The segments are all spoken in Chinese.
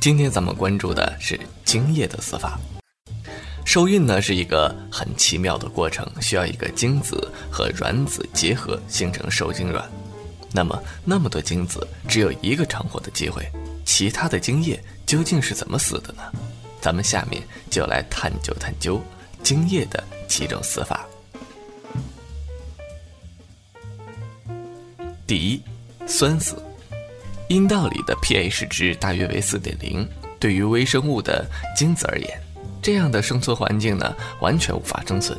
今天咱们关注的是精液的死法。受孕呢是一个很奇妙的过程，需要一个精子和卵子结合形成受精卵。那么那么多精子只有一个成活的机会，其他的精液究竟是怎么死的呢？咱们下面就来探究探究精液的几种死法。第一，酸死。阴道里的 pH 值大约为四点零，对于微生物的精子而言，这样的生存环境呢，完全无法生存。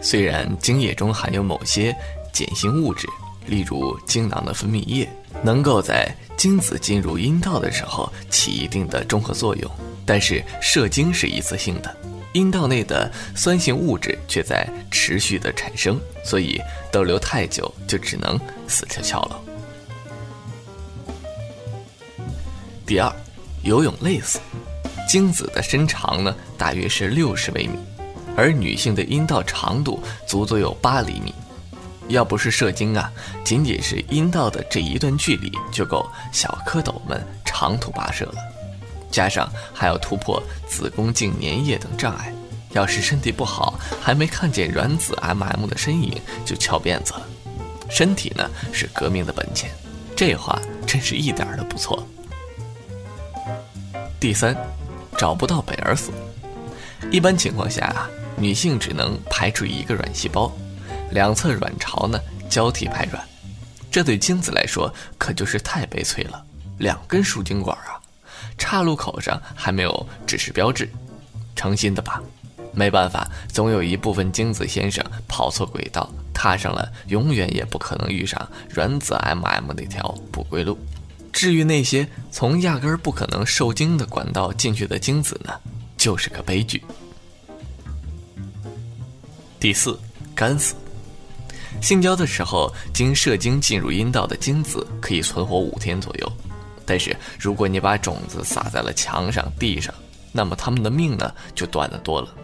虽然精液中含有某些碱性物质，例如精囊的分泌液，能够在精子进入阴道的时候起一定的中和作用，但是射精是一次性的，阴道内的酸性物质却在持续的产生，所以逗留太久就只能死翘翘了。第二，游泳累死。精子的身长呢，大约是六十微米，而女性的阴道长度足足有八厘米。要不是射精啊，仅仅是阴道的这一段距离就够小蝌蚪们长途跋涉了。加上还要突破子宫颈粘液等障碍，要是身体不好，还没看见卵子 M M 的身影就翘辫子了。身体呢是革命的本钱，这话真是一点都不错。第三，找不到北而死。一般情况下啊，女性只能排出一个卵细胞，两侧卵巢呢交替排卵，这对精子来说可就是太悲催了。两根输精管啊，岔路口上还没有指示标志，成心的吧？没办法，总有一部分精子先生跑错轨道，踏上了永远也不可能遇上卵子 M M 那条不归路。至于那些从压根儿不可能受精的管道进去的精子呢，就是个悲剧。第四，干死。性交的时候，经射精进入阴道的精子可以存活五天左右，但是如果你把种子撒在了墙上、地上，那么它们的命呢就短得多了。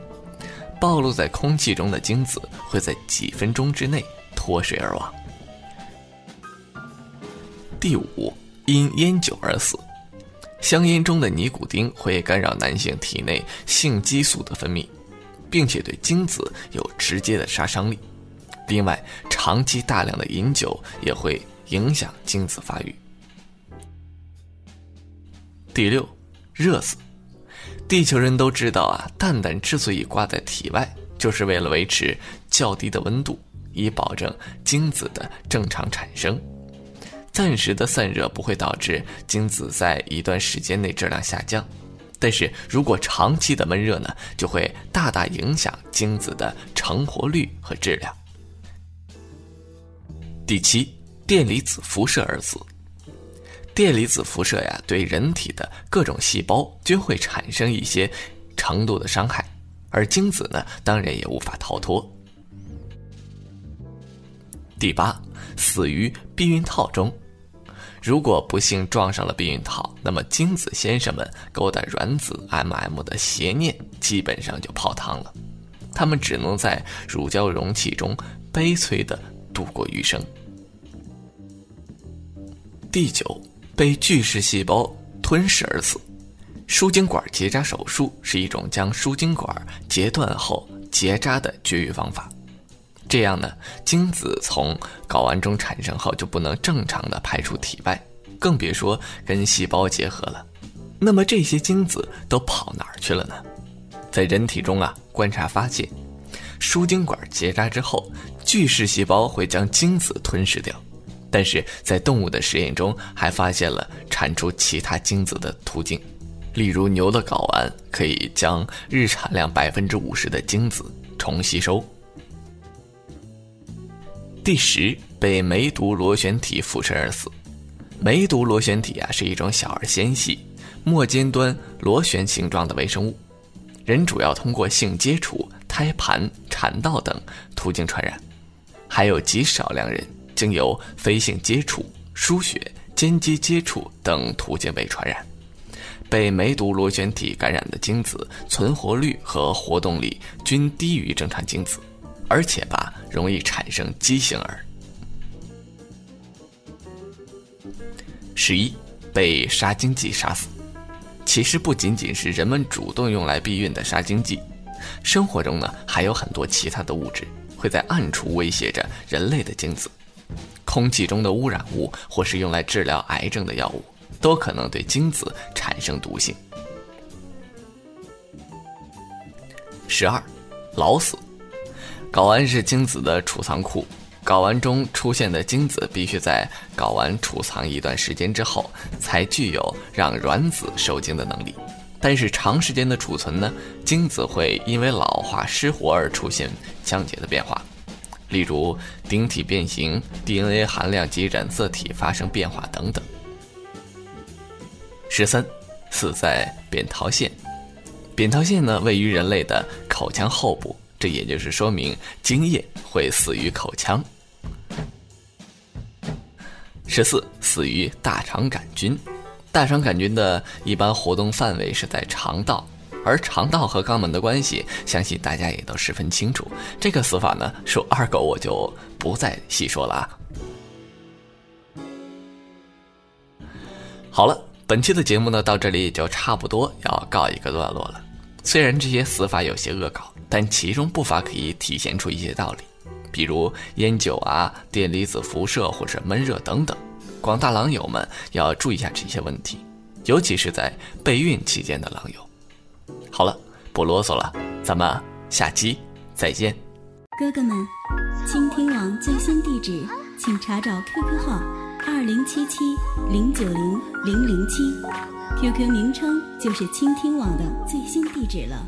暴露在空气中的精子会在几分钟之内脱水而亡。第五。因烟酒而死，香烟中的尼古丁会干扰男性体内性激素的分泌，并且对精子有直接的杀伤力。另外，长期大量的饮酒也会影响精子发育。第六，热死。地球人都知道啊，蛋蛋之所以挂在体外，就是为了维持较低的温度，以保证精子的正常产生。暂时的散热不会导致精子在一段时间内质量下降，但是如果长期的闷热呢，就会大大影响精子的成活率和质量。第七，电离子辐射而死。电离子辐射呀，对人体的各种细胞均会产生一些程度的伤害，而精子呢，当然也无法逃脱。第八，死于避孕套中。如果不幸撞上了避孕套，那么精子先生们勾搭卵子 M M 的邪念基本上就泡汤了，他们只能在乳胶容器中悲催的度过余生。第九，被巨噬细胞吞噬而死。输精管结扎手术是一种将输精管截断后结扎的绝育方法。这样呢，精子从睾丸中产生后就不能正常的排出体外，更别说跟细胞结合了。那么这些精子都跑哪儿去了呢？在人体中啊，观察发现，输精管结扎之后，巨噬细胞会将精子吞噬掉。但是在动物的实验中，还发现了产出其他精子的途径，例如牛的睾丸可以将日产量百分之五十的精子重吸收。第十，被梅毒螺旋体附身而死。梅毒螺旋体啊，是一种小而纤细、末尖端螺旋形状的微生物，人主要通过性接触、胎盘、产道等途径传染，还有极少量人经由非性接触、输血、间接接触等途径被传染。被梅毒螺旋体感染的精子存活率和活动力均低于正常精子。而且吧，容易产生畸形儿。十一，被杀精剂杀死。其实不仅仅是人们主动用来避孕的杀精剂，生活中呢还有很多其他的物质会在暗处威胁着人类的精子。空气中的污染物或是用来治疗癌症的药物，都可能对精子产生毒性。十二，老死。睾丸是精子的储藏库。睾丸中出现的精子必须在睾丸储藏一段时间之后，才具有让卵子受精的能力。但是长时间的储存呢，精子会因为老化失活而出现降解的变化，例如顶体变形、DNA 含量及染色体发生变化等等。十三，死在扁桃腺。扁桃腺呢，位于人类的口腔后部，这也就是说明精液会死于口腔。十四，死于大肠杆菌。大肠杆菌的一般活动范围是在肠道，而肠道和肛门的关系，相信大家也都十分清楚。这个死法呢，属二狗我就不再细说了啊。好了，本期的节目呢，到这里也就差不多要告一个段落了。虽然这些死法有些恶搞，但其中不乏可以体现出一些道理。比如烟酒啊、电离子辐射或者闷热等等，广大狼友们要注意一下这些问题，尤其是在备孕期间的狼友。好了，不啰嗦了，咱们下期再见。哥哥们，倾听网最新地址，请查找 QQ 号二零七七零九零零零七，QQ 名称就是倾听网的最新地址了。